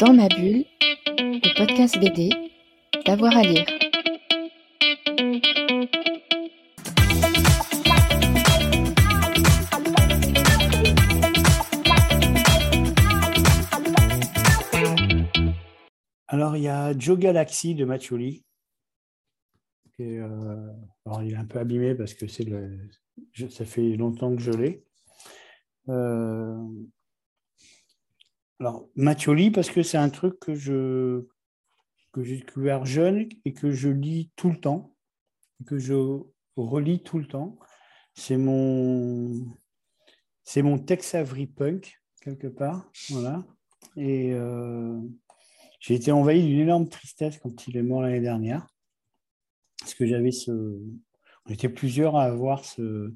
Dans ma bulle, le podcast BD, d'avoir à lire. Alors, il y a Joe Galaxy de Mathioli. Euh, alors, il est un peu abîmé parce que c'est le, ça fait longtemps que je l'ai. Euh, alors, Mathioli, parce que c'est un truc que je que j'ai découvert jeune et que je lis tout le temps, que je relis tout le temps. C'est mon c'est mon Tex Avery punk quelque part, voilà. Et euh, j'ai été envahi d'une énorme tristesse quand il est mort l'année dernière, parce que j'avais ce, on était plusieurs à avoir ce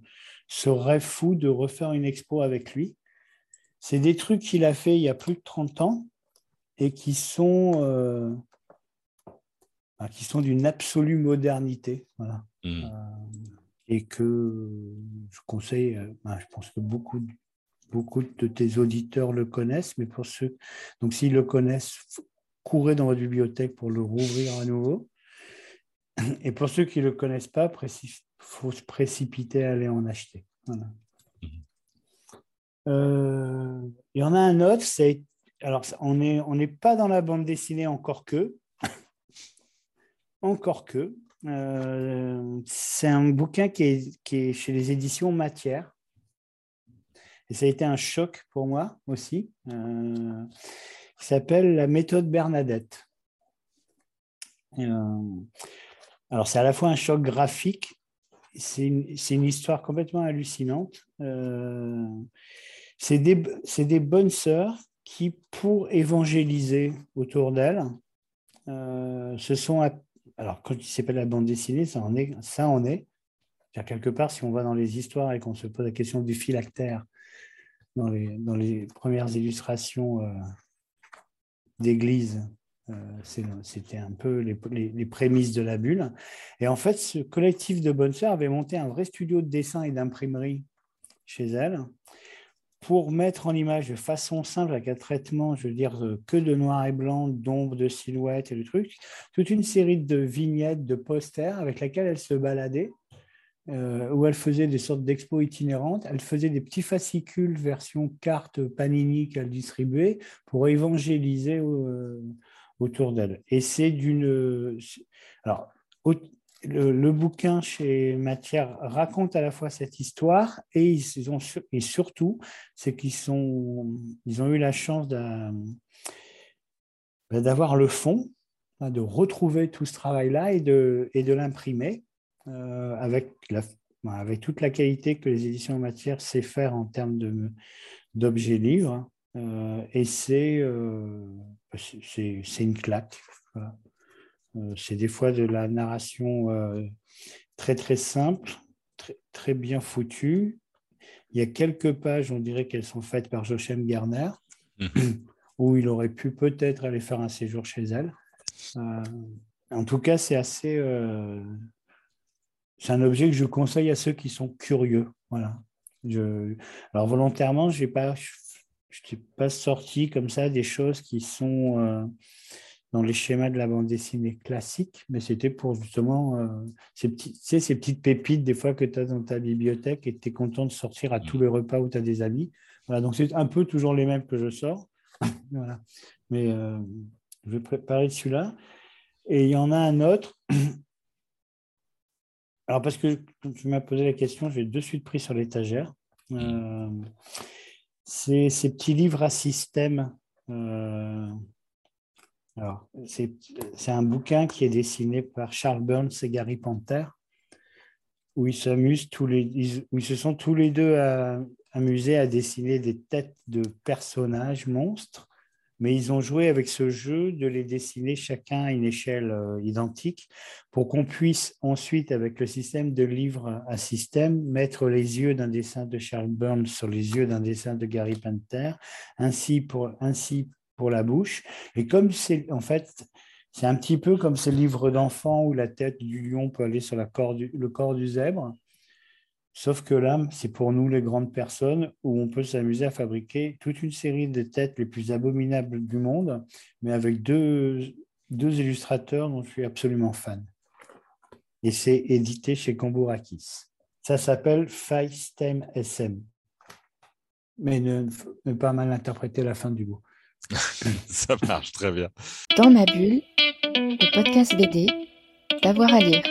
rêve fou de refaire une expo avec lui. C'est des trucs qu'il a fait il y a plus de 30 ans et qui sont, euh, bah, qui sont d'une absolue modernité. Voilà. Mm. Euh, et que je conseille, euh, bah, je pense que beaucoup, beaucoup de tes auditeurs le connaissent, mais pour ceux, donc s'ils le connaissent, courez dans votre bibliothèque pour le rouvrir à nouveau. Et pour ceux qui ne le connaissent pas, il faut se précipiter à aller en acheter. Voilà. Euh, il y en a un autre. Alors, on n'est pas dans la bande dessinée encore que. encore que. Euh, c'est un bouquin qui est, qui est chez les éditions Matière. Et ça a été un choc pour moi aussi. Euh, qui s'appelle La méthode Bernadette. Euh, alors, c'est à la fois un choc graphique, c'est une, histoire complètement hallucinante. Euh, c'est des, bonnes sœurs qui, pour évangéliser autour d'elles, euh, se sont. Alors, quand il s'appelle la bande dessinée, ça en est. Ça en est. Quelque part, si on va dans les histoires et qu'on se pose la question du phylactère dans les, premières illustrations euh, d'église, c'était un peu les, les, prémices de la bulle. Et en fait, ce collectif de bonnes sœurs avait monté un vrai studio de dessin et d'imprimerie chez elles pour mettre en image de façon simple, avec un traitement, je veux dire, que de noir et blanc, d'ombre, de silhouettes et de trucs, toute une série de vignettes, de posters avec lesquels elles se baladaient, euh, où elles faisaient des sortes d'expos itinérantes. Elles faisaient des petits fascicules version carte Panini qu'elles distribuaient pour évangéliser euh, autour d'elles. Et c'est d'une... Alors, le, bouquin chez Matière raconte à la fois cette histoire et, ils ont, et surtout, c'est qu'ils ils ont eu la chance bah, d'avoir le fond, hein, de retrouver tout ce travail-là et de, l'imprimer euh, avec, avec toute la qualité que les éditions Matière sait faire en termes d'objets livres. Euh, et c'est euh, bah, c'est une claque. Voilà. Euh, c'est des fois de la narration très très simple, très, très, bien foutue. Il y a quelques pages, on dirait qu'elles sont faites par Jochem Garner, mhm. où il aurait pu peut-être aller faire un séjour chez elle. Euh, en tout cas, c'est assez. c'est un objet que je conseille à ceux qui sont curieux. Voilà. Je, alors volontairement, je n'ai pas, je, pas sorti comme ça des choses qui sont dans les schémas de la bande dessinée classique, mais c'était pour justement euh, ces, petits, ces petites pépites des fois que tu as dans ta bibliothèque et tu es content de sortir à tous les repas où tu as des amis. Voilà, donc c'est un peu toujours les mêmes que je sors. voilà. Mais euh, je vais préparer celui-là. Et il y en a un autre. Alors, parce que tu m'as posé la question, j'ai de suite pris sur l'étagère. Euh, c'est ces petits livres à système. Euh, c'est un bouquin qui est dessiné par Charles Burns et Gary Panther, où ils tous les, où ils se sont tous les deux amusés à dessiner des têtes de personnages monstres, mais ils ont joué avec ce jeu de les dessiner chacun à une échelle euh, identique pour qu'on puisse ensuite, avec le système de livre à système, mettre les yeux d'un dessin de Charles Burns sur les yeux d'un dessin de Gary Panther, ainsi pour, ainsi pour la bouche. Et comme c'est en fait, c'est un petit peu comme ces livres d'enfants où la tête du lion peut aller sur le corps du zèbre. Sauf que là, c'est pour nous les grandes personnes où on peut s'amuser à fabriquer toute une série de têtes les plus abominables du monde, mais avec deux, deux illustrateurs dont je suis absolument fan. Et c'est édité chez Cambourakis. Ça s'appelle FaceTime SM. Mais ne, ne pas mal interpréter la fin du mot. Ça marche très bien. Dans ma bulle, le podcast BD, d'avoir à lire.